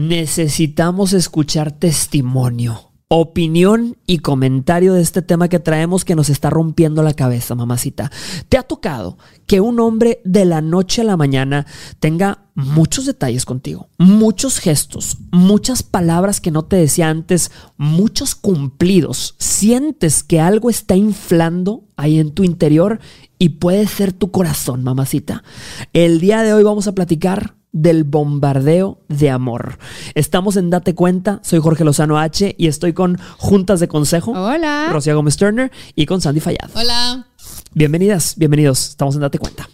necesitamos escuchar testimonio opinión y comentario de este tema que traemos que nos está rompiendo la cabeza, mamacita. ¿Te ha tocado que un hombre de la noche a la mañana tenga muchos detalles contigo, muchos gestos, muchas palabras que no te decía antes, muchos cumplidos? Sientes que algo está inflando ahí en tu interior y puede ser tu corazón, mamacita. El día de hoy vamos a platicar del bombardeo de amor. Estamos en Date Cuenta, soy Jorge Lozano H y estoy con Juntas de Consejo. Hola. Rocío Gómez Turner y con Sandy Fallad. Hola. Bienvenidas, bienvenidos. Estamos en Date Cuenta.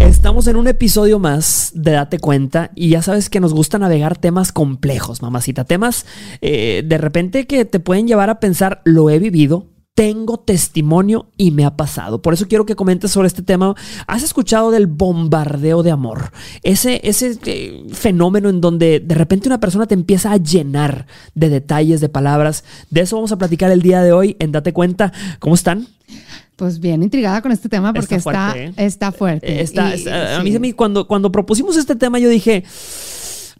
Estamos en un episodio más de Date Cuenta y ya sabes que nos gusta navegar temas complejos, mamacita. Temas eh, de repente que te pueden llevar a pensar, lo he vivido, tengo testimonio y me ha pasado. Por eso quiero que comentes sobre este tema. ¿Has escuchado del bombardeo de amor? Ese, ese eh, fenómeno en donde de repente una persona te empieza a llenar de detalles, de palabras. De eso vamos a platicar el día de hoy en Date Cuenta. ¿Cómo están? Pues bien intrigada con este tema porque está está fuerte. Está, ¿eh? a mí, cuando, cuando propusimos este tema yo dije...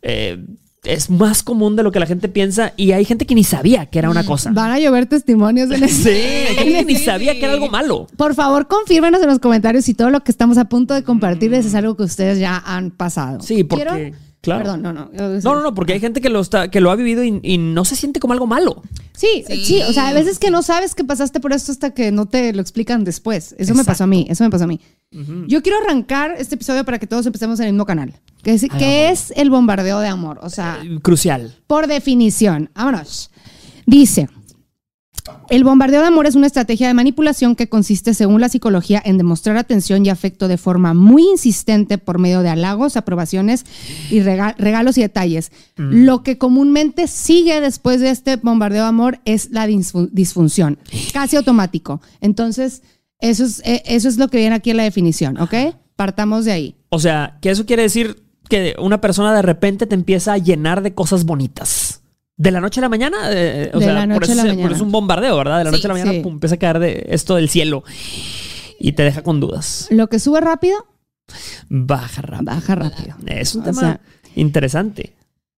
Eh, es más común de lo que la gente piensa y hay gente que ni sabía que era una mm. cosa. Van a llover testimonios en Sí, hay gente que ni sabía que era algo malo. Por favor, confírmenos en los comentarios si todo lo que estamos a punto de compartirles es algo que ustedes ya han pasado. Sí, porque... Claro. Perdón, no, no. No, no, no, porque hay gente que lo, está, que lo ha vivido y, no se siente como algo malo. Sí, sí, O sea, a veces que no sabes que pasaste por esto hasta que no te lo explican después. Eso me pasó a mí, eso me pasó a mí. Yo quiero arrancar este episodio para que todos empecemos en el mismo canal. ¿Qué es, es el bombardeo de amor? O sea, eh, crucial. Por definición. Vámonos. Dice. El bombardeo de amor es una estrategia de manipulación que consiste, según la psicología, en demostrar atención y afecto de forma muy insistente por medio de halagos, aprobaciones y regalos y detalles. Mm. Lo que comúnmente sigue después de este bombardeo de amor es la disfunción, casi automático. Entonces, eso es, eh, eso es lo que viene aquí en la definición, ¿ok? Partamos de ahí. O sea, que eso quiere decir que una persona de repente te empieza a llenar de cosas bonitas. De la noche a la mañana, eh, de la noche por, eso, a la mañana. es un bombardeo, ¿verdad? De la noche a la mañana empieza a caer de esto del cielo y te deja con dudas. Lo que sube rápido, baja rápido. Baja rápido. Es un tema interesante.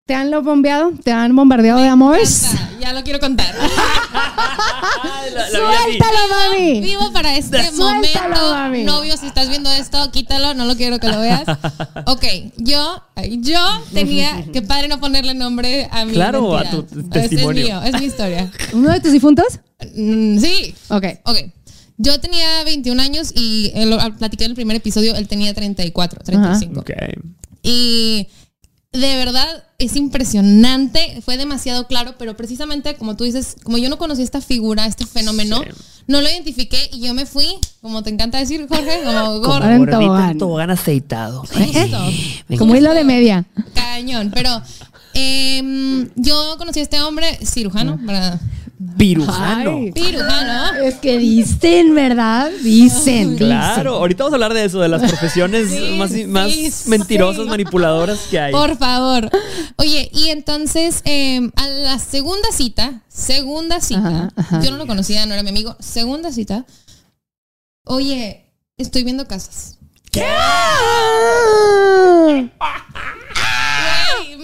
¿Te han lo bombeado? ¿Te han bombardeado de amores? Ya lo quiero contar. Suéltalo, mami. Vivo para este momento. Novio, si estás viendo esto, quítalo, no lo quiero que lo veas. Ok, yo, yo tenía, que padre no ponerle nombre a mi Claro, a tu testimonio. Es, mío, es mi historia. ¿Uno de tus difuntos? Mm, sí. Ok. Ok. Yo tenía 21 años y él, platiqué en el primer episodio, él tenía 34, 35. Ok. Y de verdad es impresionante, fue demasiado claro, pero precisamente como tú dices, como yo no conocía esta figura, este fenómeno, no lo identifiqué y yo me fui, como te encanta decir, Jorge, como gordo. Como tobogán aceitado. como hilo de media. Cañón, pero em, yo conocí a este hombre cirujano, para Pirujano. Pirujano. Es que dicen, ¿verdad? Dicen. Claro, ahorita vamos a hablar de eso, de las profesiones más, mentirosas, manipuladoras que hay. Por favor. Oye, y entonces, em, a la segunda cita, segunda cita, yo no lo conocía, no era mi amigo, segunda cita, oye, estoy viendo casas. ¿Qué?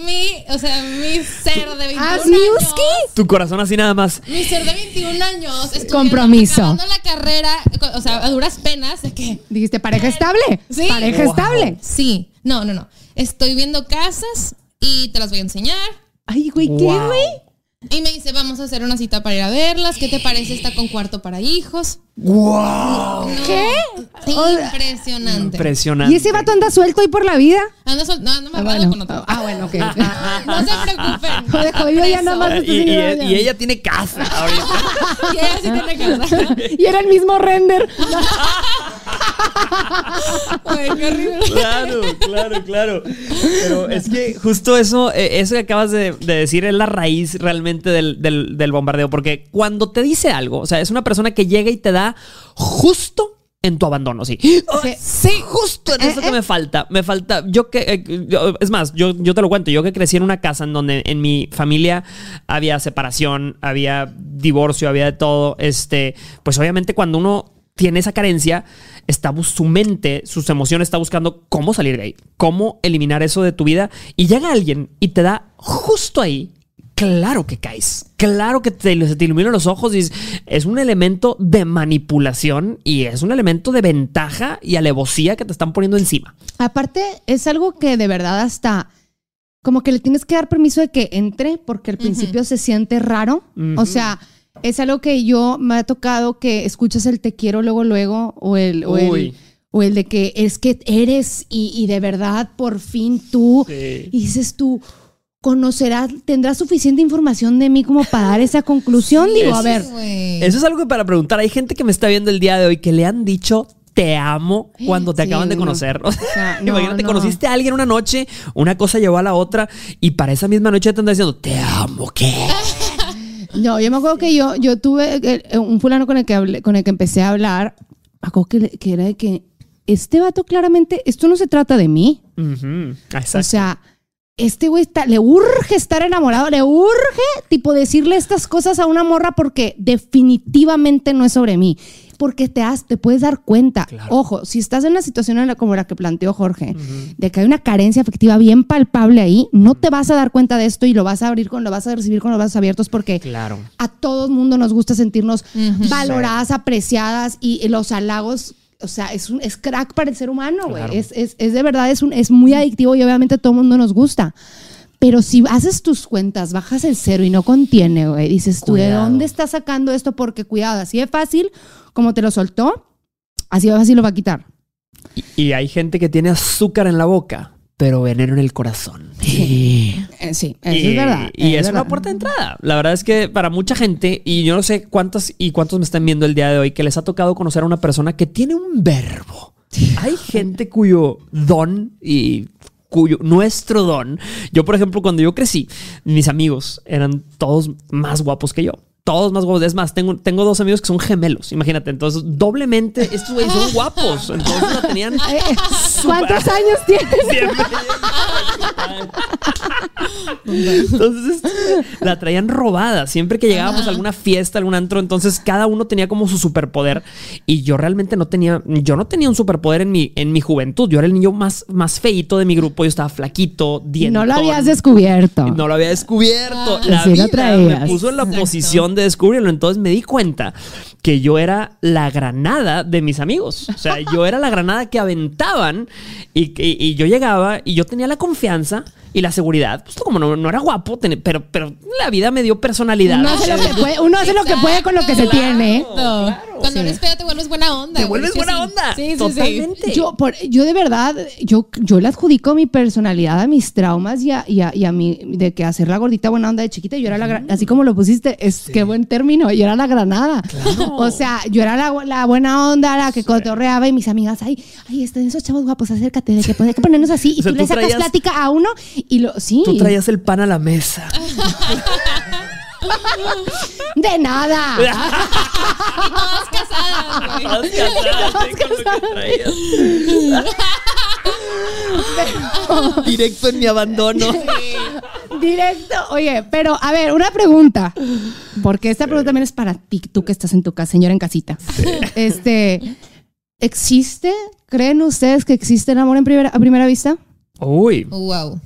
mi, o sea, mi ser de 21 años. Tu corazón así nada más. Mi ser de 21 años. Compromiso. Acabando la carrera, o sea, a duras penas, de que... Dijiste, pareja estable. Sí. Pareja estable. Sí. No, no, no. Estoy viendo casas y te las voy a enseñar. Ay, güey, ¿qué, güey? Y me dice, vamos a hacer una cita para ir a verlas. ¿Qué te parece? Está con cuarto para hijos. ¡Wow! ¿Qué? Impresionante. Impresionante. ¿Y ese vato anda suelto ahí por la vida? Anda suelto. No, no me ah, con otro. Ah, bueno, ok. no se preocupen. yo ya nada más y, y, ella tiene casa ahorita. y ella sí tiene casa. y era el mismo render. Ay, qué horrible. Claro, claro, claro. Pero es que justo eso, eh, eso que acabas de, decir es la raíz realmente del, del bombardeo. Porque cuando te dice algo, o sea, es una persona que llega y te da justo en tu abandono, sí. Sí, justo en eso que me falta. Me falta. Yo que. Eh, es más, yo, yo te lo cuento. Yo que crecí en una casa en donde en mi familia había separación, había divorcio, había de todo. Este. Pues obviamente cuando uno tiene esa carencia, está su mente, sus emociones está buscando cómo salir de ahí, cómo eliminar eso de tu vida y llega alguien y te da justo ahí claro que caes. Claro que te, te iluminan los ojos y es, un elemento de manipulación y es un elemento de ventaja y alevosía que te están poniendo encima. Aparte, es algo que de verdad hasta como que le tienes que dar permiso de que entre porque al principio se siente raro. O sea, es algo que yo me ha tocado que escuchas el te quiero luego, luego o el... O el o el de que es que eres y, de verdad por fin tú y dices tú, conocerás, tendrás suficiente información de mí como para dar esa conclusión. Digo, a ver. Eso es algo que para preguntar. Hay gente que me está viendo el día de hoy que le han dicho te amo cuando te acaban de conocer. O sea, imagínate, conociste a alguien una noche, una cosa llevó a la otra y para esa misma noche te andan diciendo, te amo, ¿qué? No, yo me acuerdo que yo, yo tuve eh, un fulano con el que hablé, con el que empecé a hablar, acuerdo que, que era de que este vato claramente, esto no se trata de mí. O sea, este güey le urge estar enamorado, le urge tipo decirle estas cosas a una morra porque definitivamente no es sobre mí. Porque te, has, te puedes dar cuenta, ojo, si estás en una situación como la que planteó Jorge, de que hay una carencia afectiva bien palpable ahí, no te vas a dar cuenta de esto y lo vas a abrir con, lo vas a recibir con los brazos abiertos porque a todo el mundo nos gusta sentirnos valoradas, apreciadas y los halagos o sea, es, un, es crack para el ser humano, güey. Es, es, es, de verdad, es, un, es muy adictivo y obviamente a todo el mundo nos gusta. Pero si haces tus cuentas, bajas el cero y no contiene, güey, dices tú, ¿de dónde estás sacando esto? Porque cuidado, así de fácil como te lo soltó, así fácil lo va a quitar. y hay gente que tiene azúcar en la boca, pero veneno en el corazón. Sí, eh, sí eso es verdad. Y es, una puerta de entrada. La verdad es que para mucha gente, y yo no sé cuántas y cuántos me están viendo el día de hoy, que les ha tocado conocer a una persona que tiene un verbo. Hay gente cuyo don y cuyo nuestro don. Yo, por ejemplo, cuando yo crecí, mis amigos eran todos más guapos que yo todos más guapos. Es más, tengo, tengo dos amigos que son gemelos, imagínate. Entonces, doblemente, estos güeyes son guapos. Entonces la tenían. ¿Cuántos años tienes? Entonces, la traían robada. Siempre que llegábamos a alguna fiesta, algún antro, entonces cada uno tenía como su superpoder. Y yo realmente no tenía, yo no tenía un superpoder en mi, en mi juventud. Yo era el niño más, más feito de mi grupo. Yo estaba flaquito, dientón. No lo habías descubierto. No lo había descubierto. La vida me puso en la posición de descubrirlo. Entonces me di cuenta que yo era la granada de mis amigos. O sea, yo era la granada que aventaban y, y yo llegaba y yo tenía la confianza y la seguridad, pues como no, no era guapo, pero, pero la vida me dio personalidad. Uno hace lo que puede, uno hace lo que puede con lo que se tiene. Cuando eres feo te vuelves buena onda. Te vuelves buena onda. Sí, sí, Totalmente. Yo, por, yo de verdad, yo, yo le adjudico mi personalidad a mis traumas y a, y a, y a mi, de que hacer la gordita buena onda de chiquita. Yo era la, así como lo pusiste, es que buen término, yo era la granada. O sea, yo era la, la buena onda, la que cotorreaba y mis amigas, ay, ay, están esos chavos guapos, acércate, de que, hay que ponernos así. Y tú, le sacas plática a uno y lo, sí. Tú traías el pan a la mesa. De nada. y casadas, Directo en mi abandono. Directo. Oye, pero a ver, una pregunta. Porque esta pregunta también es para ti, tú que estás en tu casa, señora en casita. Este, ¿existe? ¿Creen ustedes que existe el amor en primera, a primera vista? Uy. Wow.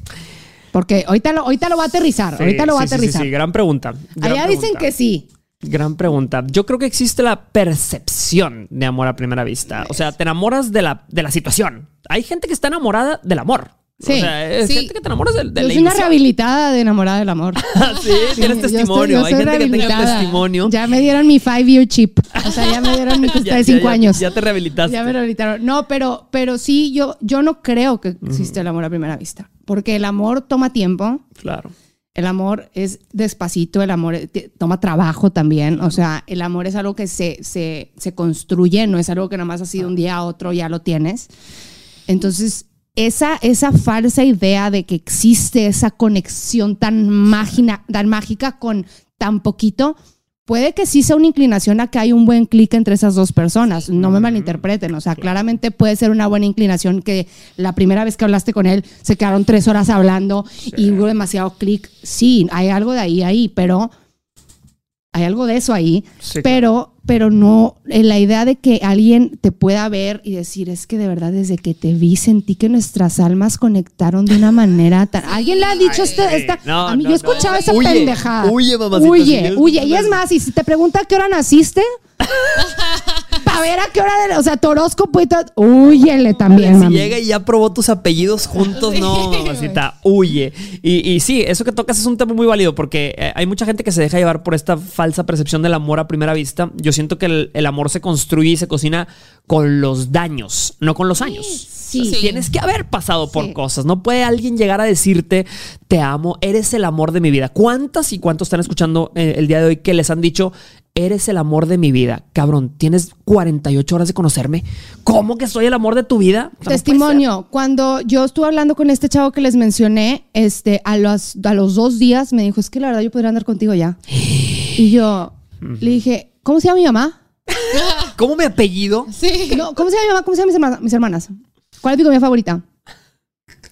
Porque ahorita lo, ahorita lo va a aterrizar. ahorita lo va a aterrizar. Sí, sí, gran pregunta. Allá dicen que sí. Gran pregunta. Yo creo que existe la percepción de amor a primera vista. O sea, te enamoras de la, de la situación. Hay gente que está enamorada del amor. Sí. O sea, es gente que te enamoras del, Yo soy una rehabilitada de enamorada del amor. Ah, sí, tienes testimonio. Hay gente que tenga testimonio. Ya me dieron mi five year chip. O sea, ya me dieron mi cuesta de cinco años. Ya te rehabilitaste. Ya me rehabilitaron. No, pero, pero sí, yo, yo no creo que existe el amor a primera vista. Porque el amor toma tiempo. Claro. El amor es despacito, el amor toma trabajo también. O sea, el amor es algo que se, se, se construye, no es algo que nomás así de un día a otro ya lo tienes. Entonces, esa, esa falsa idea de que existe esa conexión tan, tan mágica con tan poquito, puede que sí sea una inclinación a que hay un buen clic entre esas dos personas. No me malinterpreten. O sea, claramente puede ser una buena inclinación que la primera vez que hablaste con él se quedaron tres horas hablando y hubo demasiado clic. Sí, hay algo de ahí, ahí, pero hay algo de eso ahí. pero pero no en la idea de que alguien te pueda ver y decir, es que de verdad desde que te vi sentí que nuestras almas conectaron de una manera tan... ¿Alguien le ha dicho este, esta... a mí yo escuchaba esa pendejada. Huye, mamacita. Huye, huye. Y es más, y si te pregunta a qué hora naciste... a ver a qué hora, de, o sea, Torosco y todo, huyele también. Si llega y ya probó tus apellidos juntos, no, mamacita, huye. Y, y, sí, eso que tocas es un tema muy válido porque eh, hay mucha gente que se deja llevar por esta falsa percepción del amor a primera vista. Yo siento que el, amor se construye y se cocina con los daños, no con los años. Sí. Tienes que haber pasado por cosas. No puede alguien llegar a decirte, te amo, eres el amor de mi vida. ¿Cuántas y cuántos están escuchando eh, el día de hoy que les han dicho, eres el amor de mi vida. Cabrón, tienes 48 horas de conocerme. ¿Cómo que soy el amor de tu vida? Testimonio, cuando yo estuve hablando con este chavo que les mencioné, este, a los, a los dos días me dijo, es que la verdad yo podría andar contigo ya. y yo le dije, ¿cómo se llama mi mamá? ¿Cómo mi apellido? Sí. No, ¿Cómo se llama mi mamá? ¿Cómo se llama mis hermanas? Mis hermanas? ¿Cuál es mi comida favorita?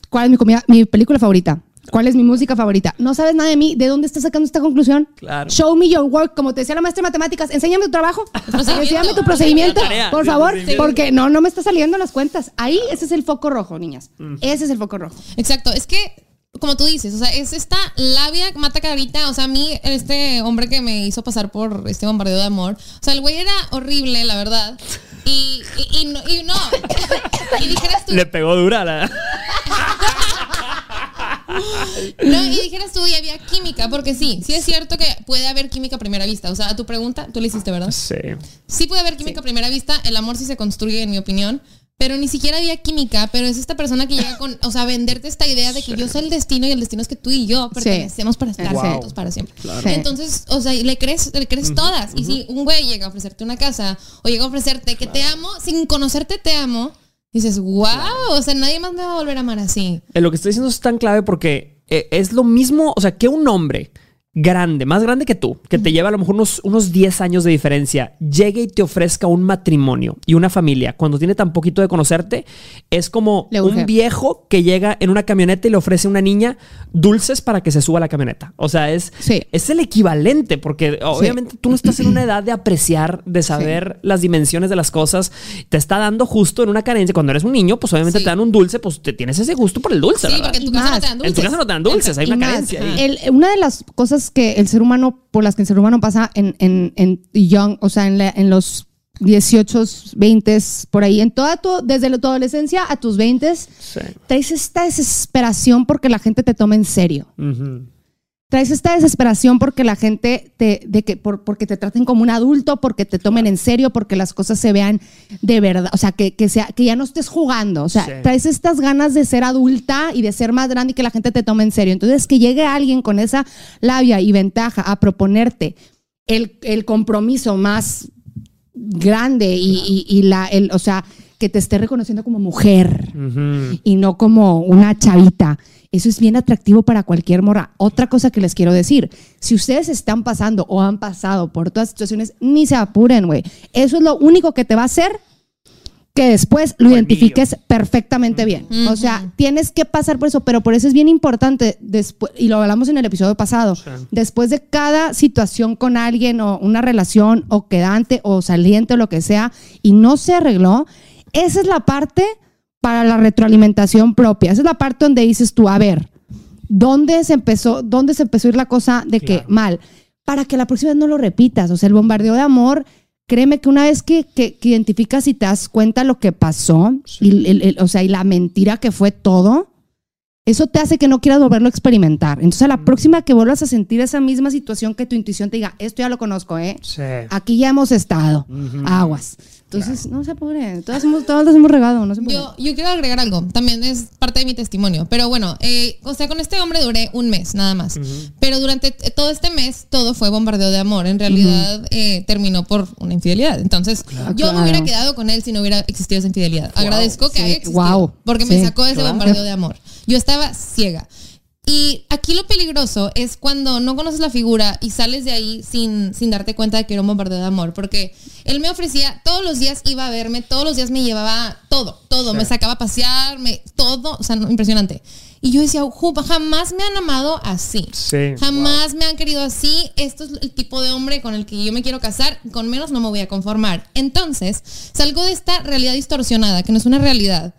¿Cuál es mi, comida, mi película favorita? ¿Cuál es mi música favorita? No sabes nada de mí. ¿De dónde estás sacando esta conclusión? Claro. Show me your work. Como te decía la maestra de matemáticas, enséñame tu trabajo. enséñame tu procedimiento, por favor. Porque no, no me está saliendo las cuentas. Ahí, ese es el foco rojo, niñas. Mm. Ese es el foco rojo. Exacto. Es que como tú dices, o sea, es esta labia mata carita. O sea, a mí, este hombre que me hizo pasar por este bombardeo de amor, o sea, el güey era horrible, la verdad. Y, y, no, y no. y dijeras tú. Le pegó dura la. No, y dijeras tú, y había química, porque sí, sí es cierto que puede haber química a primera vista. O sea, a tu pregunta, tú le hiciste, ¿verdad? Sí. Sí puede haber química a primera vista, el amor sí se construye, en mi opinión, pero ni siquiera había química, pero es esta persona que llega con, o sea, venderte esta idea de que yo soy el destino y el destino es que tú y yo pertenecemos para estar juntos para siempre. Entonces, o sea, le crees, le crees todas. Y si un güey llega a ofrecerte una casa o llega a ofrecerte que te amo, sin conocerte te amo, dices, wow, o sea, nadie más me va a volver a amar así. Eh, lo que estoy diciendo es tan clave porque eh, es lo mismo, o sea, que un hombre grande, más grande que tú, que te lleva a lo mejor unos, unos 10 años de diferencia, llegue y te ofrezca un matrimonio y una familia cuando tiene tan poquito de conocerte, es como un viejo que llega en una camioneta y le ofrece a una niña dulces para que se suba a la camioneta. O sea, es, es el equivalente, porque obviamente tú no estás en una edad de apreciar, de saber las dimensiones de las cosas. Te está dando justo en una carencia. Cuando eres un niño, pues obviamente te dan un dulce, pues te tienes ese gusto por el dulce. Sí, porque en tu casa no te dan dulces. En tu casa no te dan dulces, hay una carencia. una de las cosas que el ser humano, por las que el ser humano pasa en, en, en young, o sea, en, en los 18, 20, por ahí, en toda tu, desde tu adolescencia a tus 20, traes esta desesperación porque la gente te tome en serio traes esta desesperación porque la gente te, de que, por, porque te traten como un adulto, porque te tomen en serio, porque las cosas se vean de verdad, o sea, que, que, sea, que ya no estés jugando, o sea, traes estas ganas de ser adulta y de ser más grande y que la gente te tome en serio. Entonces, que llegue alguien con esa labia y ventaja a proponerte el, el compromiso más grande y, y, la, el, o sea, que te esté reconociendo como mujer y no como una chavita eso es bien atractivo para cualquier morra. Otra cosa que les quiero decir, si ustedes están pasando o han pasado por todas situaciones, ni se apuren, güey. Eso es lo único que te va a hacer que después lo identifiques perfectamente bien. O sea, tienes que pasar por eso, pero por eso es bien importante, después, y lo hablamos en el episodio pasado, después de cada situación con alguien o una relación o quedante o saliente o lo que sea, y no se arregló, esa es la parte para la retroalimentación propia. Esa es la parte donde dices tú, a ver, ¿dónde se empezó, dónde se empezó a ir la cosa de que mal? Para que la próxima vez no lo repitas. O sea, el bombardeo de amor, créeme que una vez que, que, identificas y te das cuenta lo que pasó, y o sea, y la mentira que fue todo, eso te hace que no quieras volverlo a experimentar. Entonces, a la próxima que vuelvas a sentir esa misma situación que tu intuición te diga, esto ya lo conozco, ¿eh? Aquí ya hemos estado. Aguas. Entonces, no se apure. Todas hemos, todas hemos regado. No se yo, yo quiero agregar algo. También es parte de mi testimonio. Pero bueno, eh, o sea, con este hombre duré un mes nada más. Pero durante todo este mes, todo fue bombardeo de amor. En realidad, eh, terminó por una infidelidad. Entonces, yo me hubiera quedado con él si no hubiera existido esa infidelidad. Agradezco que haya existido. Porque me sacó de ese bombardeo de amor. Yo estaba ciega. Y aquí lo peligroso es cuando no conoces la figura y sales de ahí sin, sin darte cuenta de que era un bombardeo de amor, porque Él me ofrecía, todos los días iba a verme, todos los días me llevaba todo, todo, me sacaba a pasear, me, todo, o sea, impresionante. Y yo decía, jamás me han amado así. jamás me han querido así. Esto es el tipo de hombre con el que yo me quiero casar. Con menos no me voy a conformar. Entonces, salgo de esta realidad distorsionada, que no es una realidad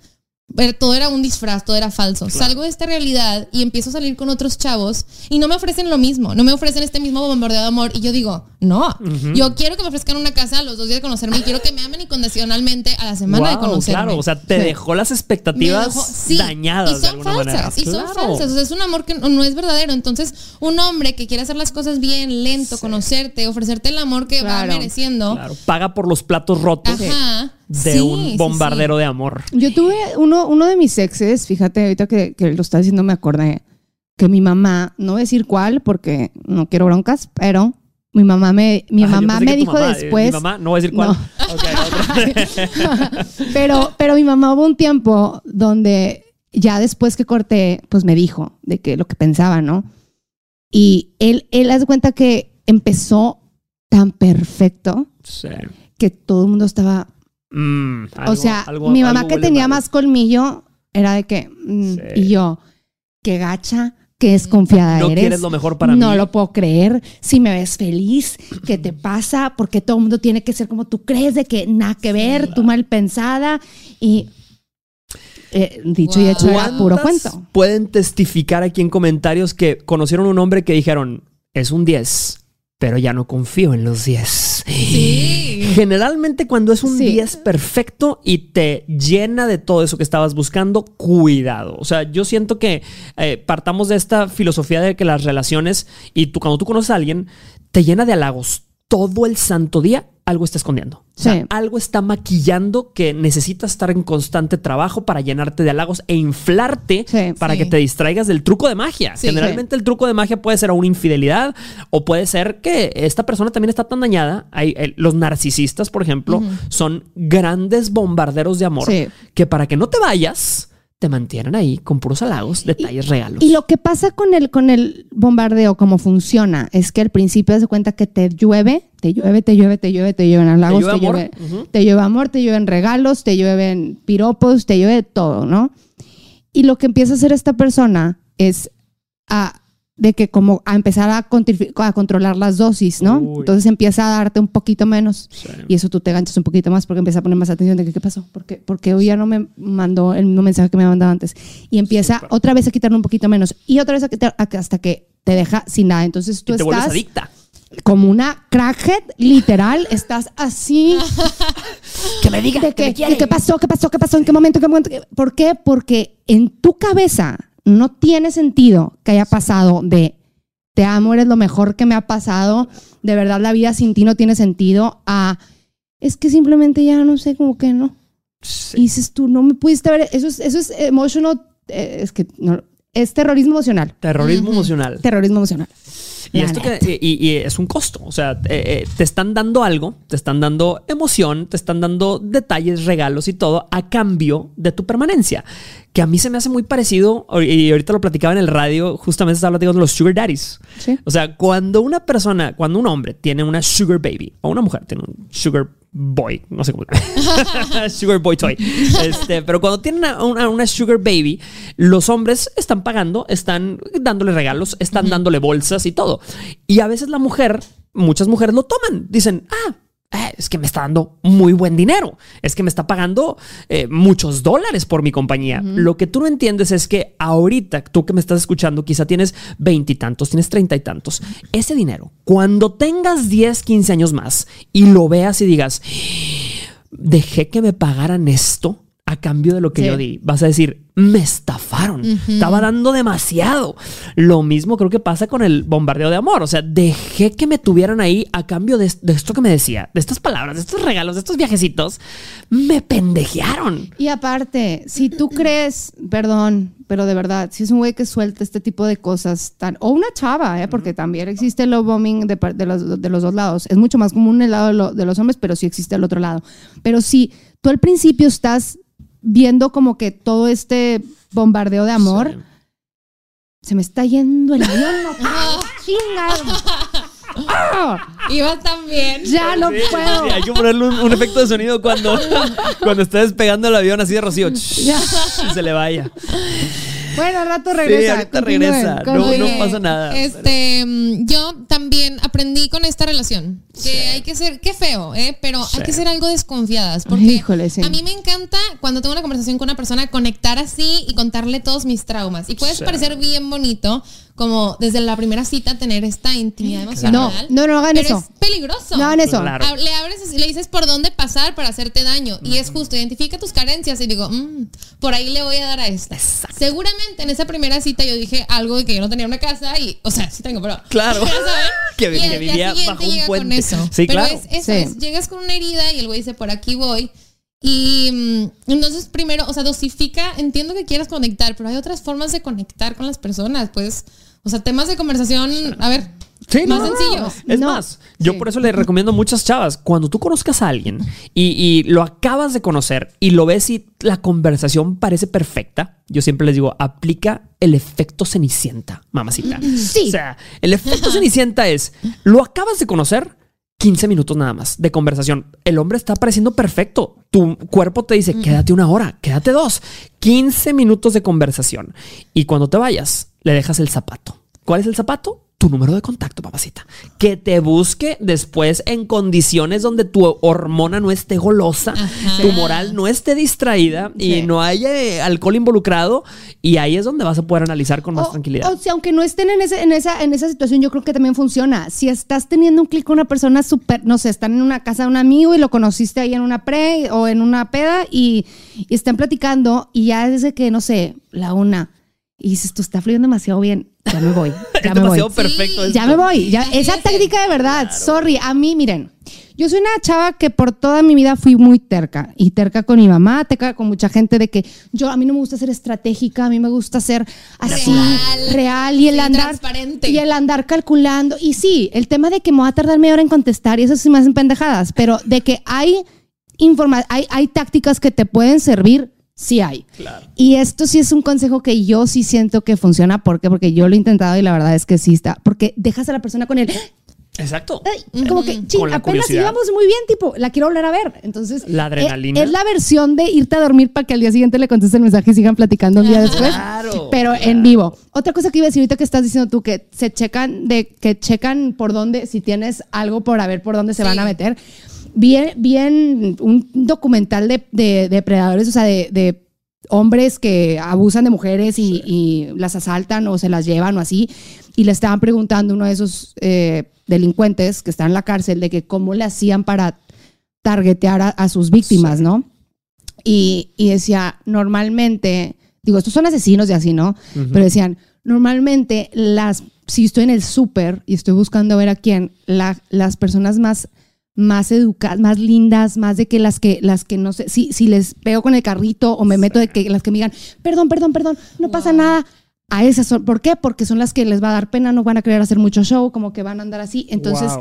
todo era un disfraz, todo era falso. Salgo de esta realidad y empiezo a salir con otros chavos y no me ofrecen lo mismo, no me ofrecen este mismo bombardeo de amor. Y yo digo, no, yo quiero que me ofrezcan una casa a los dos días de conocerme y quiero que me amen incondicionalmente a la semana de conocerme. Claro, o sea, te dejó las expectativas dañadas. Y son falsas, y son falsas. O sea, es un amor que no, es verdadero. Entonces, un hombre que quiere hacer las cosas bien, lento, conocerte, ofrecerte el amor que va mereciendo. Paga por los platos rotos. Ajá de un bombardero de amor. Yo tuve uno, uno de mis exes, fíjate, ahorita que, que lo está diciendo me acordé, que mi mamá, no voy a decir cuál porque no quiero broncas, pero mi mamá me, mi mamá me dijo eh, después. Mi mamá, no voy a decir cuál. pero, pero mi mamá hubo un tiempo donde ya después que corté, pues me dijo de que lo que pensaba, ¿no? Y él, él hace cuenta que empezó tan perfecto que todo el mundo estaba Mm, o sea, mi mamá que tenía más colmillo era de que, mm, y yo, qué gacha, qué desconfiada no eres. No quieres lo mejor para mí. No lo puedo creer. Si me ves feliz, ¿qué te pasa? Porque todo el mundo tiene que ser como tú crees, de que nada que ver, tú mal pensada. Y eh, dicho y hecho, era puro cuento. Pueden testificar aquí en comentarios que conocieron un hombre que dijeron, es un 10 pero ya no confío en los 10. Sí. Generalmente cuando es un 10 perfecto y te llena de todo eso que estabas buscando, cuidado. O sea, yo siento que eh, partamos de esta filosofía de que las relaciones y tú cuando tú conoces a alguien, te llena de halagos todo el santo día algo está escondiendo. O sea, algo está maquillando que necesitas estar en constante trabajo para llenarte de halagos e inflarte para que te distraigas del truco de magia. Generalmente el truco de magia puede ser una infidelidad o puede ser que esta persona también está tan dañada. Hay, eh, los narcisistas, por ejemplo, son grandes bombarderos de amor que para que no te vayas te mantienen ahí con puros halagos, detalles regalos. Y lo que pasa con el, con el bombardeo, cómo funciona, es que al principio se cuenta que te llueve, te llueve, te llueve, te llueve, te llueven halagos, te llueve, te llueve, amor, te llueven regalos, te llueven piropos, te llueve todo, ¿no? Y lo que empieza a hacer esta persona es a de que como a empezar a, a controlar las dosis, ¿no? Entonces empieza a darte un poquito menos y eso tú te ganchas un poquito más porque empieza a poner más atención de que qué pasó, porque porque hoy ya no me mandó el mismo mensaje que me mandado antes y empieza otra vez a quitarle un poquito menos y otra vez a quitar hasta que te deja sin nada. Entonces tú estás adicta. Como una crackhead, literal, estás así. que me diga, que, ¿qué pasó? ¿Qué pasó? ¿Qué pasó? ¿En qué momento? ¿Qué momento? ¿Por qué? Porque en tu cabeza no tiene sentido que haya pasado de te amo, eres lo mejor que me ha pasado, de verdad la vida sin ti no tiene sentido, a es que simplemente ya no sé, como que no. Y dices tú, no me pudiste ver, eso es, eso es emotional, eh, es que no, es terrorismo emocional. Terrorismo emocional. Terrorismo emocional. Y, esto y, es un costo. O sea, eh, eh, te están dando algo, te están dando emoción, te están dando detalles, regalos y todo a cambio de tu permanencia. Que a mí se me hace muy parecido, y ahorita lo platicaba en el radio, justamente estaba platicando de los sugar daddies. O sea, cuando una persona, cuando un hombre tiene una sugar baby, o una mujer tiene un sugar boy, no sé cómo. sugar boy toy. Este, pero cuando tienen una, sugar baby, los hombres están pagando, están dándole regalos, están dándole bolsas y todo. Y a veces la mujer, muchas mujeres lo toman, dicen, ah, eh, es que me está dando muy buen dinero, es que me está pagando eh, muchos dólares por mi compañía. Lo que tú no entiendes es que ahorita, tú que me estás escuchando, quizá tienes veintitantos, tienes treinta y tantos. Ese dinero, cuando tengas 10, 15 años más y lo veas y digas, dejé que me pagaran esto, a cambio de lo que yo di. Vas a decir, me estafaron. Estaba dando demasiado. Lo mismo creo que pasa con el bombardeo de amor. O sea, dejé que me tuvieran ahí a cambio de, esto que me decía, de estas palabras, de estos regalos, de estos viajecitos. Me pendejearon. Y aparte, si tú crees, perdón, pero de verdad, si es un güey que suelta este tipo de cosas, tan, o una chava, ¿eh? porque también existe el love bombing de, los, de, los, dos lados. Es mucho más común el lado de los hombres, pero sí existe el otro lado. Pero si tú al principio estás viendo como que todo este bombardeo de amor, se me está yendo el avión, no, Iba tan bien. Ya no puedo. hay que ponerle un, efecto de sonido cuando, cuando esté despegando el avión así de rocío. se le vaya. Bueno, al rato regresa. Sí, ahorita regresa. No, no, pasa nada. Este, yo también aprendí con esta relación que hay que ser, qué feo, ¿eh? Pero hay que ser algo desconfiadas. Porque a mí me encanta cuando tengo una conversación con una persona conectar así y contarle todos mis traumas. Y puedes parecer bien bonito, como desde la primera cita tener esta intimidad emocional. No, no, no hagan pero eso. Es peligroso. No hagan eso. Le abres y le dices por dónde pasar para hacerte daño. Y es justo, identifica tus carencias y digo, mm, por ahí le voy a dar a esta. Seguramente en esa primera cita yo dije algo de que yo no tenía una casa y, o sea, sí tengo, pero. Claro. que, vivía bajo un puente. Eso. Sí, pero es eso, llegas con una herida y el güey dice, por aquí voy. Y mm, entonces primero, o sea, dosifica, entiendo que quieras conectar, pero hay otras formas de conectar con las personas, pues, o sea, temas de conversación, a ver, Sí, más sencillo. Es más, yo por eso le recomiendo a muchas chavas, cuando tú conozcas a alguien y, lo acabas de conocer y lo ves y la conversación parece perfecta, yo siempre les digo, aplica el efecto cenicienta, mamacita. Sí. O sea, el efecto cenicienta es, lo acabas de conocer, 15 minutos nada más de conversación. El hombre está pareciendo perfecto. Tu cuerpo te dice, quédate una hora, quédate dos. 15 minutos de conversación. Y cuando te vayas, le dejas el zapato. ¿Cuál es el zapato? Tu número de contacto, papacita. Que te busque después en condiciones donde tu hormona no esté golosa, tu moral no esté distraída y no haya eh, alcohol involucrado. Y ahí es donde vas a poder analizar con más tranquilidad. O sea, aunque no estén en, ese, en, esa, en esa situación, yo creo que también funciona. Si estás teniendo un clic con una persona súper, no sé, están en una casa de un amigo y lo conociste ahí en una pre o en una peda y, y están platicando y ya desde que, no sé, la una y dices, tú está fluyendo demasiado bien, ya me voy. Ya me voy. perfecto. Ya me voy. Ya, esa técnica de verdad, sorry, a mí, miren, yo soy una chava que por toda mi vida fui muy terca y terca con mi mamá, terca con mucha gente de que yo a mí no me gusta ser estratégica, a mí me gusta ser así real, y el andar transparente. y el andar calculando y sí, el tema de que me va a tardar media hora en contestar y eso sí me hacen pendejadas, pero de que hay informa hay, hay tácticas que te pueden servir sí hay. Y esto sí es un consejo que yo sí siento que funciona. ¿Por qué? Porque yo lo he intentado y la verdad es que sí está. Porque dejas a la persona con el... Exacto. como que, ching, apenas íbamos muy bien, tipo, la quiero volver a ver. Entonces, la adrenalina. Es, la versión de irte a dormir para que al día siguiente le conteste el mensaje y sigan platicando un día después. Claro, pero en vivo. Otra cosa que iba a decir ahorita que estás diciendo tú, que se checan, de que checan por dónde, si tienes algo por a ver por dónde se van a meter bien, bien un documental de, depredadores, o sea, de, hombres que abusan de mujeres y, las asaltan o se las llevan o así. Y le estaban preguntando uno de esos eh, delincuentes que está en la cárcel de que cómo le hacían para targetear a, sus víctimas, ¿no? Y, decía, normalmente, digo, estos son asesinos y así, ¿no? Pero decían, normalmente las, si estoy en el súper y estoy buscando ver a quién, las personas más más educadas, más lindas, más de que las que, las que no sé, si, si les pego con el carrito o me meto de que las que me digan, perdón, perdón, perdón, no pasa nada. A esas son, ¿por qué? Porque son las que les va a dar pena, no van a querer hacer mucho show, como que van a andar así. Entonces,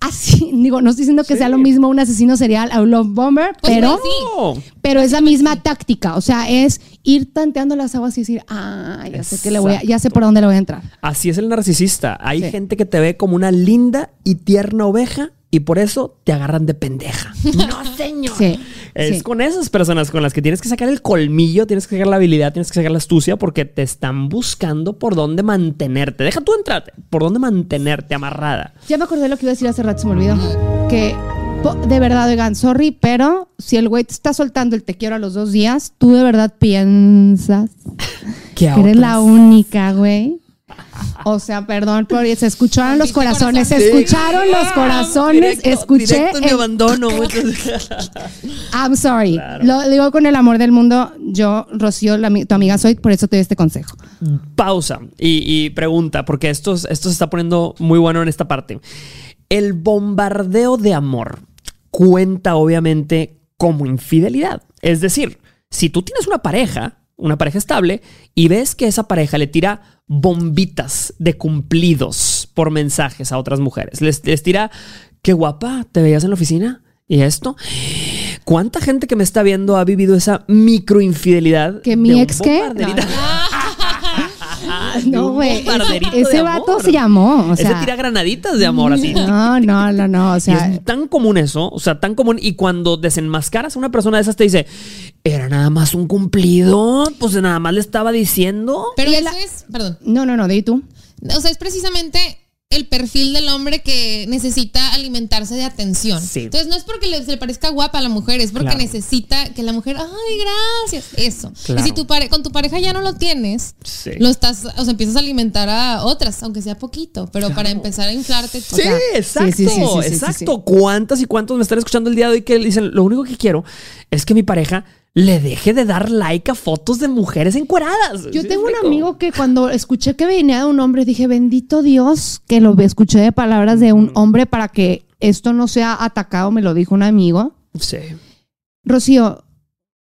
así, digo, no estoy diciendo que sea lo mismo un asesino serial a un love bomber, pues pero, pero es la misma táctica. O sea, es ir tanteando las aguas y decir, ah, ya sé que le voy a, ya sé por dónde le voy a entrar. Así es el narcisista. Hay gente que te ve como una linda y tierna oveja y por eso te agarran de pendeja. no, señor. es con esas personas con las que tienes que sacar el colmillo, tienes que sacar la habilidad, tienes que sacar la astucia porque te están buscando por dónde mantenerte. Deja tú entrarte, por dónde mantenerte amarrada. Ya me acordé de lo que iba a decir hace rato, se me olvidó. Que de verdad, oigan, sorry, pero si el güey te está soltando el te quiero a los dos días, tú de verdad piensas que eres la única, güey. O sea, perdón, pero se escucharon los corazones, se escucharon los corazones, escuché. Directo mi abandono. I'm sorry. Lo digo con el amor del mundo. Yo, Rocío, tu amiga soy, por eso te doy este consejo. Pausa y, pregunta, porque esto, esto se está poniendo muy bueno en esta parte. El bombardeo de amor cuenta, obviamente, como infidelidad. Es decir, si tú tienes una pareja, una pareja estable, y ves que esa pareja le tira bombitas de cumplidos por mensajes a otras mujeres. Les, tira, qué guapa, te veías en la oficina. ¿Y esto? ¿Cuánta gente que me está viendo ha vivido esa microinfidelidad? ¿Que mi ex qué? no, güey. Ese vato se llamó. O sea, Ese tira granaditas de amor así. No, no, no, no. O sea, es tan común eso. O sea, tan común. Y cuando desenmascaras a una persona de esas, te dice, era nada más un cumplido. Pues nada más le estaba diciendo. Pero eso es. Perdón. No, no, no, de tú. O sea, es precisamente el perfil del hombre que necesita alimentarse de atención. Entonces no es porque le, se le parezca guapa a la mujer, es porque necesita que la mujer, ay, gracias, eso. Y si tu con tu pareja ya no lo tienes, lo estás, o sea, empiezas a alimentar a otras, aunque sea poquito, pero para empezar a inflarte. Sí, exacto, exacto. ¿Cuántas y cuántos me están escuchando el día de hoy que dicen, lo único que quiero es que mi pareja le deje de dar like a fotos de mujeres encueradas. Yo tengo un amigo que cuando escuché que venía de un hombre, dije, bendito Dios, que lo escuché de palabras de un hombre para que esto no sea atacado, me lo dijo un amigo. Sí. Rocío,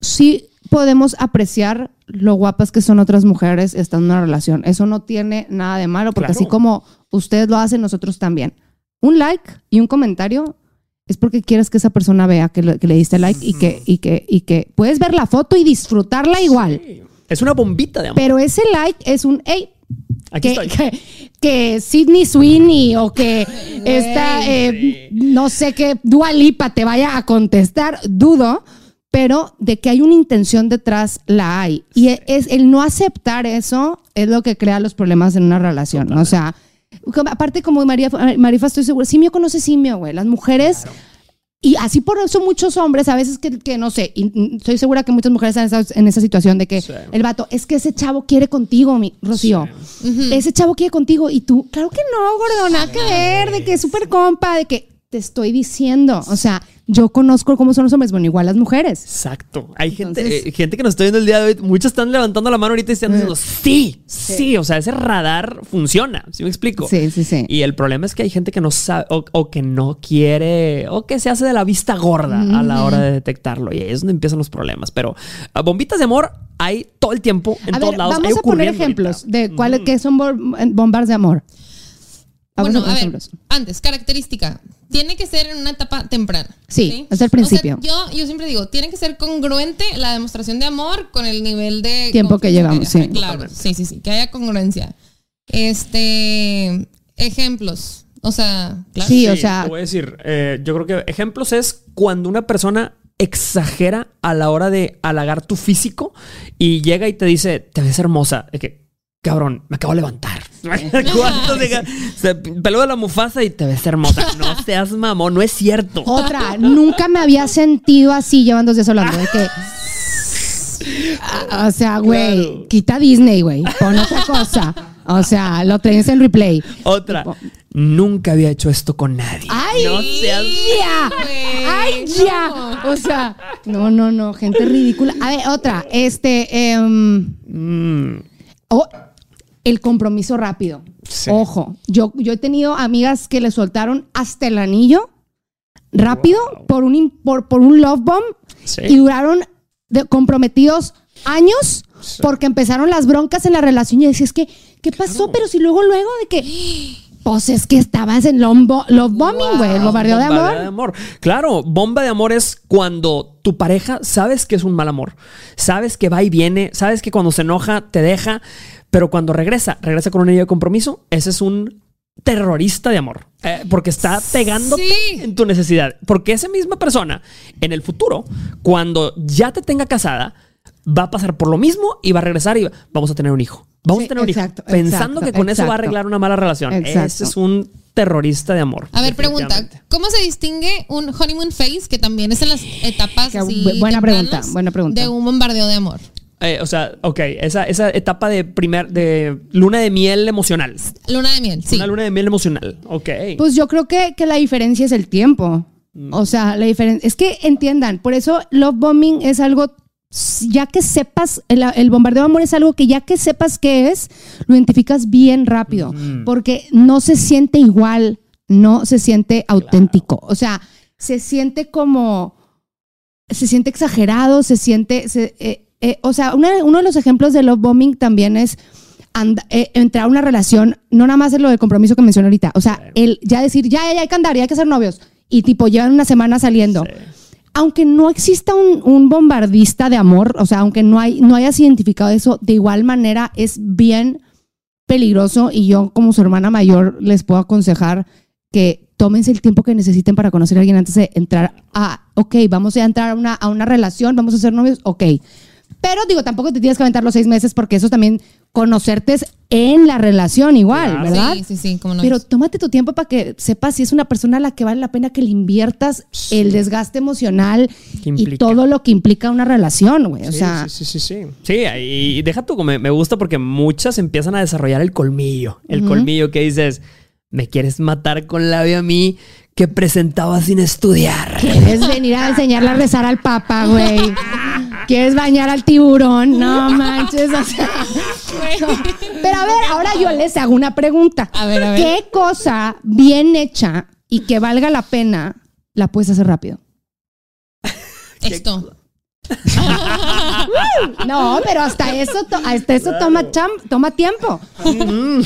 sí podemos apreciar lo guapas que son otras mujeres estando en una relación. Eso no tiene nada de malo, porque así como ustedes lo hacen, nosotros también. Un like y un comentario es porque quieres que esa persona vea que le, diste like y que, y, que, y que puedes ver la foto y disfrutarla igual. Es una bombita de amor. Pero ese like es un, hey, Aquí que, estoy. que, Sidney Sweeney o que esta, eh, no sé qué, Dua Lipa te vaya a contestar, dudo, pero de que hay una intención detrás, la hay. Y es el no aceptar eso es lo que crea los problemas en una relación. O sea, Aparte, como María, Marifa, estoy segura, Simio conoce Simio, güey. Las mujeres. Y así por eso muchos hombres, a veces que, no sé, y estoy segura que muchas mujeres están en esa, situación de que el vato, es que ese chavo quiere contigo, mi, Rocío. Ese chavo quiere contigo. Y tú, claro que no, gordo, nada que ver, de que es súper compa, de que te estoy diciendo. O sea, yo conozco cómo son los hombres, bueno, igual las mujeres. Exacto. Hay gente, eh, gente que nos está viendo el día de hoy, muchos están levantando la mano ahorita y están diciendo, eh, sí, sí, o sea, ese radar funciona, ¿sí me explico? Sí, sí, sí. Y el problema es que hay gente que no sabe o, que no quiere o que se hace de la vista gorda a la hora de detectarlo y ahí es donde empiezan los problemas. Pero ah, bombitas de amor hay todo el tiempo, en todos lados. Vamos a poner ejemplos de cuáles que son bombas de amor. bueno, a ver, antes, característica tiene que ser en una etapa temprana. Sí, es el principio. yo, yo siempre digo, tiene que ser congruente la demostración de amor con el nivel de tiempo que llevamos. Sí, claro. Sí, sí, sí, que haya congruencia. Este, ejemplos. O sea, claro. Sí, o sea. Te voy a decir, eh, yo creo que ejemplos es cuando una persona exagera a la hora de halagar tu físico y llega y te dice, te ves hermosa. Es que, cabrón, me acabo de levantar. ¿Cuánto se peló de la mufasa y te ves hermosa. No seas mamón, no es cierto. Otra, nunca me había sentido así llevando dos días hablando de que. O sea, güey, quita Disney, güey. Pon otra cosa. O sea, lo tienes en replay. Otra. Nunca había hecho esto con nadie. ¡Ay! No seas... ya. ¡Ay, ya! O sea, no, no, no. Gente ridícula. A ver, otra. Este. Em, mm. oh, el compromiso rápido. Ojo, yo, yo he tenido amigas que le soltaron hasta el anillo rápido por, un, por, por un love bomb y duraron comprometidos años porque empezaron las broncas en la relación y decías que, ¿qué pasó? Pero si luego, luego de que... Pues es que estabas en love, bombing, güey, el bombardeo de amor. de amor. Claro, bomba de amor es cuando tu pareja sabes que es un mal amor. Sabes que va y viene, sabes que cuando se enoja te deja, pero cuando regresa, regresa con un anillo de compromiso, ese es un terrorista de amor. Eh, porque está pegándote en tu necesidad. Porque esa misma persona, en el futuro, cuando ya te tenga casada, va a pasar por lo mismo y va a regresar y vamos a tener un hijo. Vamos a tener un hijo. Pensando que con eso va a arreglar una mala relación. Ese es un terrorista de amor. A ver, pregunta, ¿cómo se distingue un honeymoon phase, que también es en las etapas así buena pregunta, buena pregunta. de un bombardeo de amor? Eh, o sea, ok, esa, esa etapa de primer, de luna de miel emocional. Luna de miel, sí. Una luna de miel emocional, ok. Pues yo creo que, que la diferencia es el tiempo. Mm. O sea, la diferencia, es que entiendan, por eso love bombing es algo, ya que sepas, el, bombardeo de amor es algo que ya que sepas qué es, lo identificas bien rápido, mm. porque no se siente igual, no se siente auténtico. O sea, se siente como, se siente exagerado, se siente, eh, eh, o sea, uno de los ejemplos de love bombing también es eh, entrar a una relación, no nada más es lo del compromiso que mencioné ahorita, o sea, el ya decir, ya, ya, hay que andar, ya hay que ser novios, y tipo, llevan una semana saliendo. Aunque no exista un, bombardista de amor, o sea, aunque no, hay, no hayas identificado eso, de igual manera es bien peligroso y yo como su hermana mayor les puedo aconsejar que tómense el tiempo que necesiten para conocer a alguien antes de entrar a, ok, vamos a entrar a una, a una relación, vamos a ser novios, ok. Pero digo, tampoco te tienes que aventar los seis meses porque eso también conocerte en la relación igual, ¿verdad? Sí, sí, sí, como no. Pero tómate tu tiempo para que sepas si es una persona a la que vale la pena que le inviertas el desgaste emocional y todo lo que implica una relación, güey. O sea, sí, sí, sí, sí. Sí, y deja tú, me, me gusta porque muchas empiezan a desarrollar el colmillo. El colmillo que dices, me quieres matar con labio a mí que presentaba sin estudiar. ¿Quieres venir a enseñarle a rezar al papa, güey? ¿Quieres bañar al tiburón? No manches, o sea. Pero a ver, ahora yo les hago una pregunta. A ver, a ver. ¿Qué cosa bien hecha y que valga la pena la puedes hacer rápido? Esto. no, pero hasta eso, hasta eso toma, toma tiempo.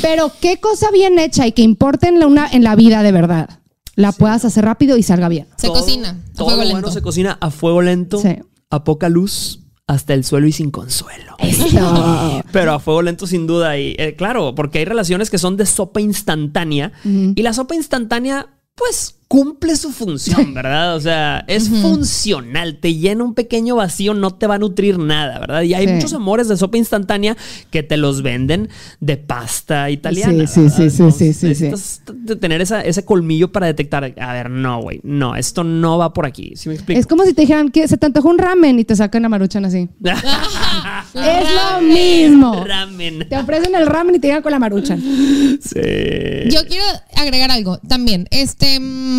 Pero qué cosa bien hecha y que importe en la, en la vida de verdad, la puedas hacer rápido y salga bien. Se cocina a fuego lento. Bueno se cocina a fuego lento, a poca luz, hasta el suelo y sin consuelo. Pero a fuego lento sin duda. Y eh, claro, porque hay relaciones que son de sopa instantánea y la sopa instantánea, pues cumple su función, ¿verdad? O sea, es funcional, te llena un pequeño vacío, no te va a nutrir nada, ¿verdad? Y hay muchos amores de sopa instantánea que te los venden de pasta italiana. Sí, sí, sí, sí, sí, sí, de tener ese colmillo para detectar, a ver, no, güey, no, esto no va por aquí. ¿Sí me explico? Es como si te dijeran que se te antojó un ramen y te sacan a maruchan así. es lo mismo. Ramen. Te ofrecen el ramen y te llegan con la maruchan. Sí. Yo quiero agregar algo también. Este mm,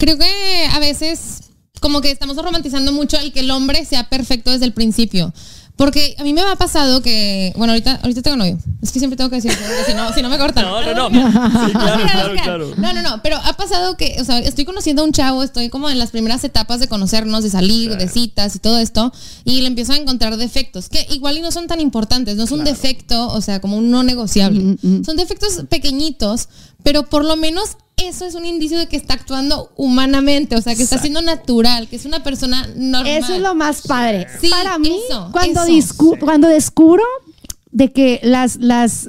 creo que a veces como que estamos romantizando mucho el que el hombre sea perfecto desde el principio. Porque a mí me ha pasado que, bueno, ahorita, ahorita tengo novio. Es que siempre tengo que decir, si no, si no me cortan. No, no, no. claro, claro, claro. No, no, no. Pero ha pasado que, o sea, estoy conociendo a un chavo, estoy como en las primeras etapas de conocernos, de salir, de citas y todo esto, y le empiezo a encontrar defectos, que igual y no son tan importantes, no es un defecto, o sea, como un no negociable. Mm, mm, mm. Son defectos pequeñitos, pero por lo menos eso es un indicio de que está actuando humanamente, o sea, que está siendo natural, que es una persona normal. Eso es lo más padre. Para mí, cuando, cuando descubro de que las, las,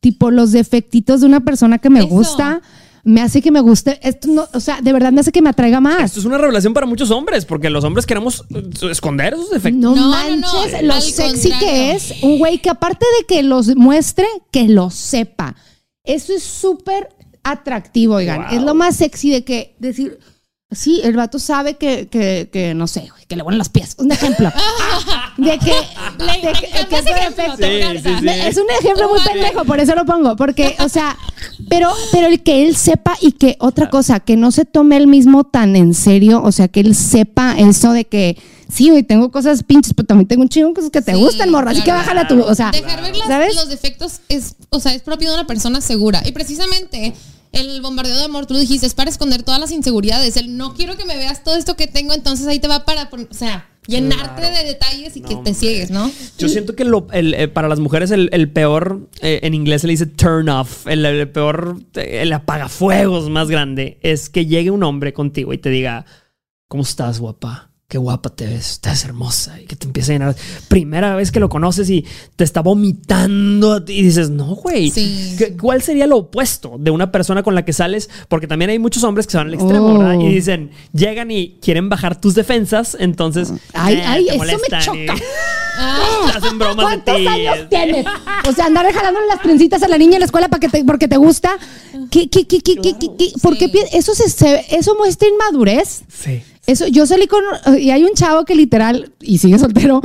tipo, los defectitos de una persona que me gusta me hace que me guste. Esto no, o sea, de verdad me hace que me atraiga más. Esto es una revelación para muchos hombres, porque los hombres queremos esconder esos defectos. No, manches lo sexy que es un güey que aparte de que los muestre, que lo sepa. Eso es súper atractivo, oigan. Es lo más sexy de que decir, sí, el vato sabe que, que, que no sé, que le ponen los pies. Un ejemplo. de que, es un ejemplo muy pendejo, por eso lo pongo. Porque, o sea, pero, pero el que él sepa y que otra cosa, que no se tome él mismo tan en serio, o sea, que él sepa eso de que sí, hoy tengo cosas pinches, pero también tengo un chingo de cosas que te gustan, morra. así que bájala tu, o sea, dejar ver los defectos es, o sea, es propio de una persona segura. Y precisamente el bombardeo de amor, tú lo dijiste, es para esconder todas las inseguridades. El no quiero que me veas todo esto que tengo, entonces ahí te va para, o sea, llenarte de detalles y que te ciegues, ¿no? Yo siento que eh, para las mujeres el, peor, eh, en inglés se le dice turn off, el, el, peor, el apagafuegos más grande es que llegue un hombre contigo y te diga, ¿cómo estás, guapa? Qué guapa te ves, estás hermosa y que te empieza a llenar. Primera vez que lo conoces y te está vomitando y dices, no, güey. ¿Cuál sería lo opuesto de una persona con la que sales? Porque también hay muchos hombres que se van al extremo, ¿verdad? Y oh. dicen, llegan y quieren bajar tus defensas, entonces. Ay, eh, ay, eso me choca. hacen bromas ¿Cuántos años tienes? O sea, andar jalándole las trencitas a la niña en la escuela para que te, porque te gusta. ¿Qué, qué, qué, qué, qué, qué, ¿Por qué eso, se, eso muestra inmadurez? Sí. Eso, yo salí con. Y hay un chavo que literal, y sigue soltero,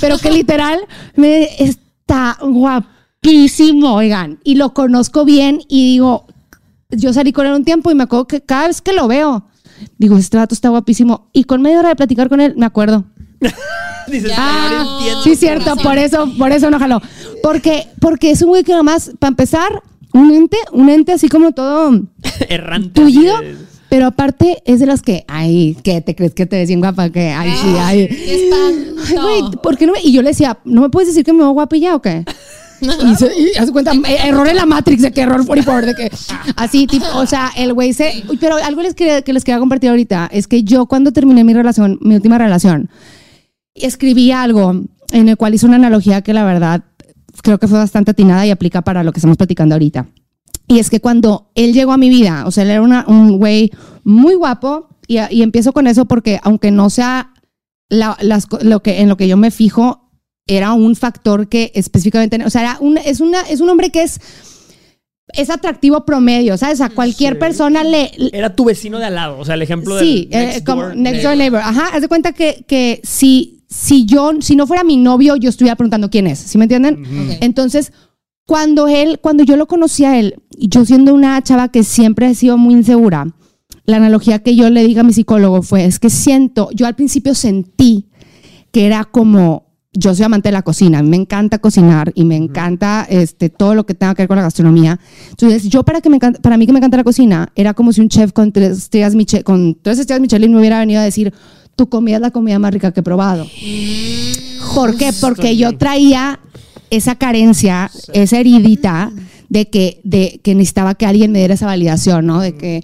pero que literal me está guapísimo, oigan. Y lo conozco bien y digo, yo salí con él un tiempo y me acuerdo que cada vez que lo veo, digo, este vato está guapísimo. Y con media hora de platicar con él, me acuerdo. Dices, ah, sí, cierto, por eso, por eso no jaló. Porque, porque es un güey que nomás, para empezar, un ente, un ente así como todo errante. Tullido. Pero aparte es de las que, ay, ¿qué te crees que te ves bien guapa? Que, ay, sí, ay. Ay, güey, ¿por qué no me? Y yo le decía, ¿no me puedes decir que me veo guapa ya o qué? y, se, y hace cuenta, eh, error en la Matrix, de que error por y por, de que así, tipo, o sea, el güey se. Pero algo les que les quería compartir ahorita es que yo, cuando terminé mi relación, mi última relación, escribí algo en el cual hice una analogía que la verdad creo que fue bastante atinada y aplica para lo que estamos platicando ahorita. Y es que cuando él llegó a mi vida, o sea, él era un güey muy guapo, y, y, empiezo con eso porque aunque no sea lo que, en lo que yo me fijo, era un factor que específicamente, o sea, era un, es, una, es un hombre que es es atractivo promedio, ¿sabes? A cualquier persona le... Era tu vecino de al lado, o sea, el ejemplo de... Sí, eh, como next door neighbor. Ajá, haz de cuenta que, que si, si yo, si no fuera mi novio, yo estuviera preguntando quién es, ¿sí me entienden? Entonces, cuando él, cuando yo lo conocí a él, y yo siendo una chava que siempre he sido muy insegura, la analogía que yo le dije a mi psicólogo fue, es que siento, yo al principio sentí que era como yo soy amante de la cocina, me encanta cocinar y me encanta este, todo lo que tenga que ver con la gastronomía. Entonces, yo para, que me para mí que me encanta la cocina, era como si un chef con tres estrellas, con tres estrellas Michelin me hubiera venido a decir, tu comida es la comida más rica que he probado. ¿Por qué? Porque yo traía esa carencia, esa heridita de que, de que necesitaba que alguien me diera esa validación, ¿no? De que...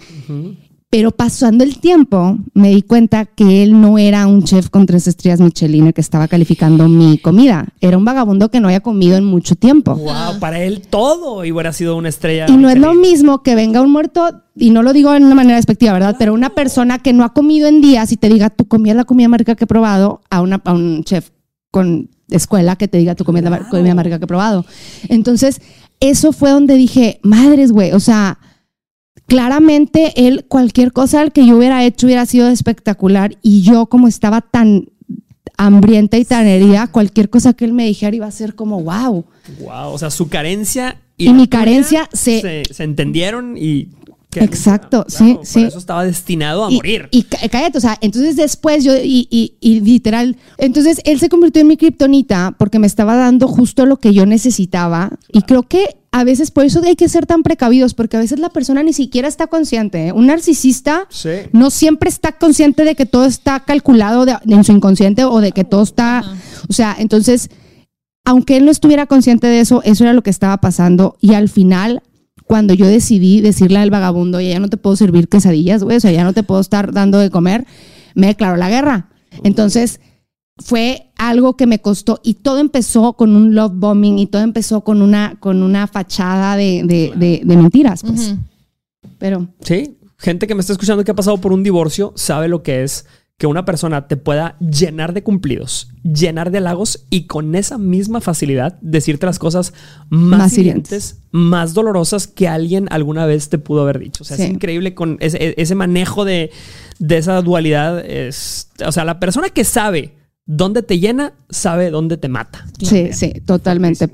Pero pasando el tiempo, me di cuenta que él no era un chef con tres estrellas Michelin el que estaba calificando mi comida. Era un vagabundo que no había comido en mucho tiempo. Wow, para él todo hubiera sido una estrella. Y no es lo mismo que venga un muerto, y no lo digo en una manera despectiva, ¿verdad? Pero una persona que no ha comido en días y te diga, tu comida es la comida más rica que he probado, a, una, a un chef con escuela que te diga, tu comida la comida rica que he probado. Entonces, eso fue donde dije, madres, güey, o sea claramente él, cualquier cosa que yo hubiera hecho hubiera sido espectacular y yo como estaba tan hambrienta y tan herida, cualquier cosa que él me dijera iba a ser como wow. Wow, o sea, su carencia y, mi carencia se, se, entendieron y Exacto, sí, sí. Por eso estaba destinado a morir. Y cállate, o sea, entonces después yo, y, y, y, literal, entonces él se convirtió en mi kriptonita porque me estaba dando justo lo que yo necesitaba. Y creo que a veces por eso hay que ser tan precavidos, porque a veces la persona ni siquiera está consciente. ¿eh? Un narcisista no siempre está consciente de que todo está calculado en su inconsciente o de que todo está, o sea, entonces, aunque él no estuviera consciente de eso, eso era lo que estaba pasando. Y al final cuando yo decidí decirle al vagabundo, ya no te puedo servir quesadillas, güey, o sea, ya no te puedo estar dando de comer, me declaró la guerra. Entonces, fue algo que me costó y todo empezó con un love bombing y todo empezó con una, con una fachada de, mentiras, pues. Pero. Sí, gente que me está escuchando que ha pasado por un divorcio sabe lo que es que una persona te pueda llenar de cumplidos, llenar de halagos y con esa misma facilidad decirte las cosas más, hirientes, más dolorosas que alguien alguna vez te pudo haber dicho. O sea, es increíble con ese, manejo de, esa dualidad. Es, o sea, la persona que sabe dónde te llena, sabe dónde te mata. Sí, sí, totalmente.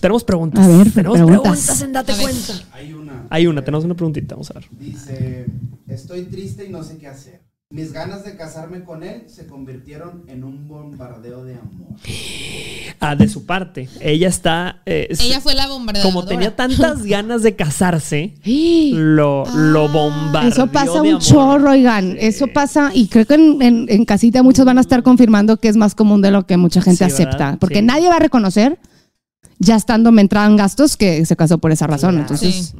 Tenemos preguntas. A ver, tenemos preguntas, en Date Cuenta. Hay una. Hay una, tenemos una preguntita, vamos a ver. Dice, estoy triste y no sé qué hacer. Mis ganas de casarme con él se convirtieron en un bombardeo de amor. Ah, de su parte. Ella está. Eh, ella fue la bombardeadora. Como tenía tantas ganas de casarse, lo, lo ah, bombardeó. Eso pasa un chorro, oigan. Eso pasa, y creo que en, casita muchos van a estar confirmando que es más común de lo que mucha gente acepta. Porque nadie va a reconocer ya estando me entraban gastos que se casó por esa razón. Entonces,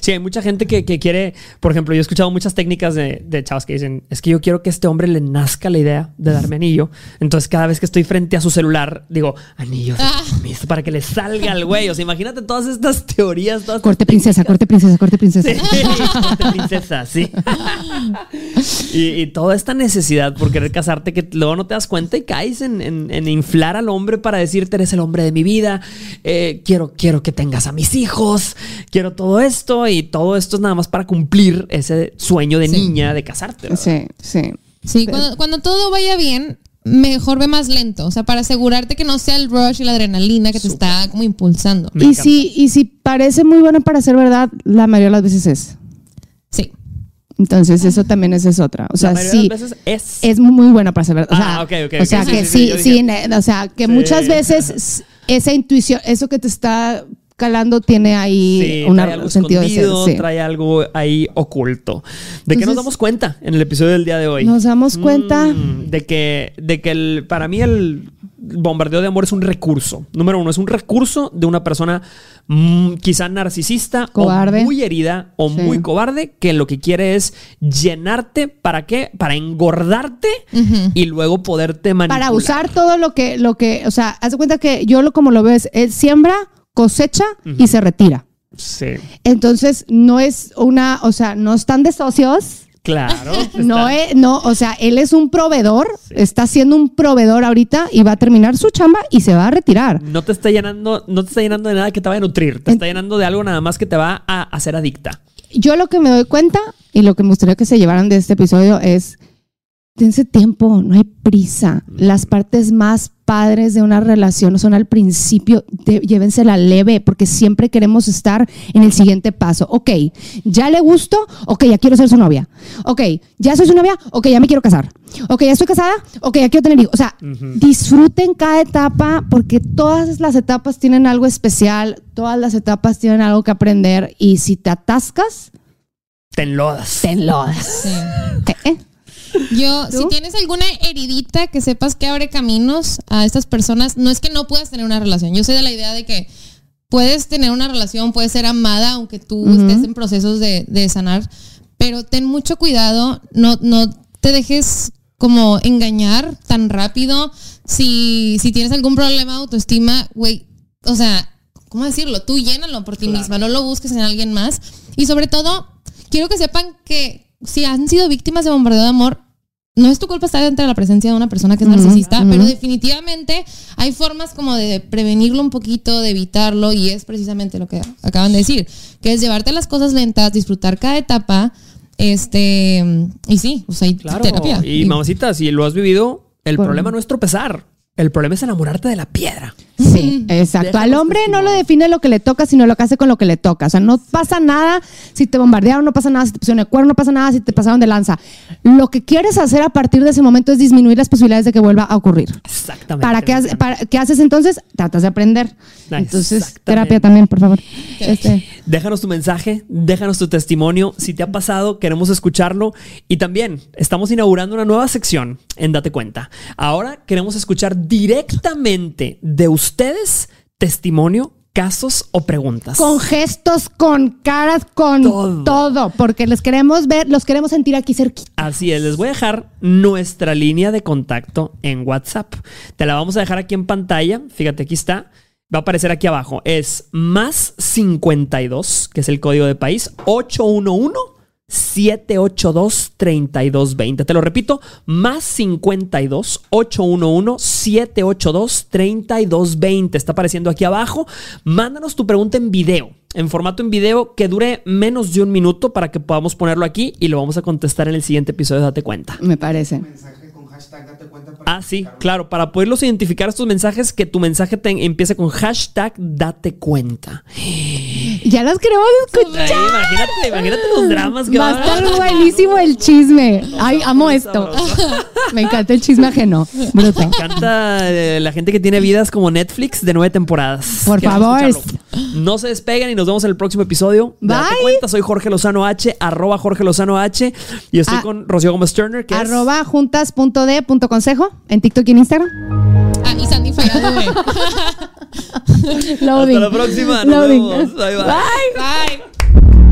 sí. hay mucha gente que, quiere, por ejemplo, yo he escuchado muchas técnicas de, de chavos que dicen, es que yo quiero que este hombre le nazca la idea de darme anillo. Entonces, cada vez que estoy frente a su celular, digo, anillo ah. para que le salga al güey. O sea, imagínate todas estas teorías. corte princesa, corte princesa, corte princesa. corte princesa, sí. y, toda esta necesidad por querer casarte que luego no te das cuenta y caes en, en inflar al hombre para decirte, eres el hombre de mi vida eh, quiero, quiero que tengas a mis hijos, quiero todo esto y todo esto es nada más para cumplir ese sueño de niña de casarte. Sí, sí. Sí, cuando, todo vaya bien, mejor ve más lento, o sea, para asegurarte que no sea el rush y la adrenalina que te está como impulsando. y si, y si parece muy bueno para ser verdad, la mayoría de las veces es. Sí. Entonces, eso también es, es otra. O sea, sí. es. Es muy buena para ser verdad. ah, ok, ok. O sea, que sí, sí, o sea, que muchas veces esa intuición, eso que te está calando tiene ahí un sentido de ser. Trae algo ahí oculto. ¿De qué nos damos cuenta en el episodio del día de hoy? Nos damos cuenta mm, de que, de que el, para mí el bombardeo de amor es un recurso. Número uno, es un recurso de una persona mm, quizá narcisista cobarde. o muy herida o muy cobarde que lo que quiere es llenarte. ¿Para qué? Para engordarte y luego poderte manipular. Para usar todo lo que, lo que, o sea, haz de cuenta que yo lo como lo veo es, siembra, cosecha y se retira. Sí. Entonces, no es una, o sea, no están de socios. Claro. No, es, no, o sea, él es un proveedor, está siendo un proveedor ahorita y va a terminar su chamba y se va a retirar. No te está llenando, no te está llenando de nada que te vaya a nutrir, te está llenando de algo nada más que te va a hacer adicta. Yo lo que me doy cuenta y lo que me gustaría que se llevaran de este episodio es dense tiempo, no hay prisa. Las partes más padres de una relación son al principio, llévensela leve, porque siempre queremos estar en el siguiente paso. Ok, ya le gusto, ok, ya quiero ser su novia. Ok, ya soy su novia, ok, ya me quiero casar. Ok, ya estoy casada, ok, ya quiero tener hijos. O sea, disfruten cada etapa, porque todas las etapas tienen algo especial, todas las etapas tienen algo que aprender, y si te atascas, te enlodas. Te enlodas. Sí. ¿Eh? Yo, si tienes alguna heridita que sepas que abre caminos a estas personas, no es que no puedas tener una relación. Yo soy de la idea de que puedes tener una relación, puedes ser amada, aunque tú estés en procesos de, sanar, pero ten mucho cuidado, no, no te dejes como engañar tan rápido. Si, si tienes algún problema de autoestima, güey, o sea, ¿cómo decirlo? Tú llénalo por ti misma, no lo busques en alguien más. Y sobre todo, quiero que sepan que si han sido víctimas de bombardeo de amor, no es tu culpa estar entre la presencia de una persona que es narcisista, pero definitivamente hay formas como de prevenirlo un poquito, de evitarlo, y es precisamente lo que acaban de decir, que es llevarte las cosas lentas, disfrutar cada etapa, este, y sí, o sea, hay terapia. Y, mamacita, si lo has vivido, el problema no es tropezar. El problema es enamorarte de la piedra. Sí, exacto. Al hombre no lo define lo que le toca, sino lo que hace con lo que le toca. O sea, no pasa nada si te bombardearon, no pasa nada si te pusieron el cuerno, no pasa nada si te pasaron de lanza. Lo que quieres hacer a partir de ese momento es disminuir las posibilidades de que vuelva a ocurrir. Exactamente. ¿Para qué, para, ¿qué haces entonces? Tratas de aprender. Entonces, terapia también, por favor. Este. Déjanos tu mensaje, déjanos tu testimonio. Si te ha pasado, queremos escucharlo. Y también estamos inaugurando una nueva sección en Date Cuenta. Ahora queremos escuchar directamente de ustedes testimonio casos o preguntas. Con gestos, con caras, con todo. porque les queremos ver, los queremos sentir aquí cerquita. Así es, les voy a dejar nuestra línea de contacto en WhatsApp. Te la vamos a dejar aquí en pantalla. Fíjate, aquí está. Va a aparecer aquí abajo. Es más 52, que es el código de país, 811 782-3220. Te lo repito, más 52 811 782 3220. Está apareciendo aquí abajo. Mándanos tu pregunta en video, en formato en video que dure menos de un minuto para que podamos ponerlo aquí y lo vamos a contestar en el siguiente episodio. Date cuenta. Me parece. Ah, sí, claro, para poderlos identificar estos mensajes, que tu mensaje te empiece con hashtag date cuenta. Ya los queremos escuchar. imagínate, imagínate los dramas que va a estar buenísimo el chisme. Ay, amo esto. Me encanta el chisme ajeno. Bruto. Me encanta eh, la gente que tiene vidas como Netflix de nueve temporadas. Por favor. No se despeguen y nos vemos en el próximo episodio. Bye. Date cuenta, soy Jorge Lozano H, arroba Jorge Lozano H. Y estoy ah. con Rocío Gómez Turner, que arroba juntas.d.consejo en TikTok y en Instagram. Ah, y Sandy Loading. Hasta la próxima. Nos Loading. Vemos. bye. Bye. bye.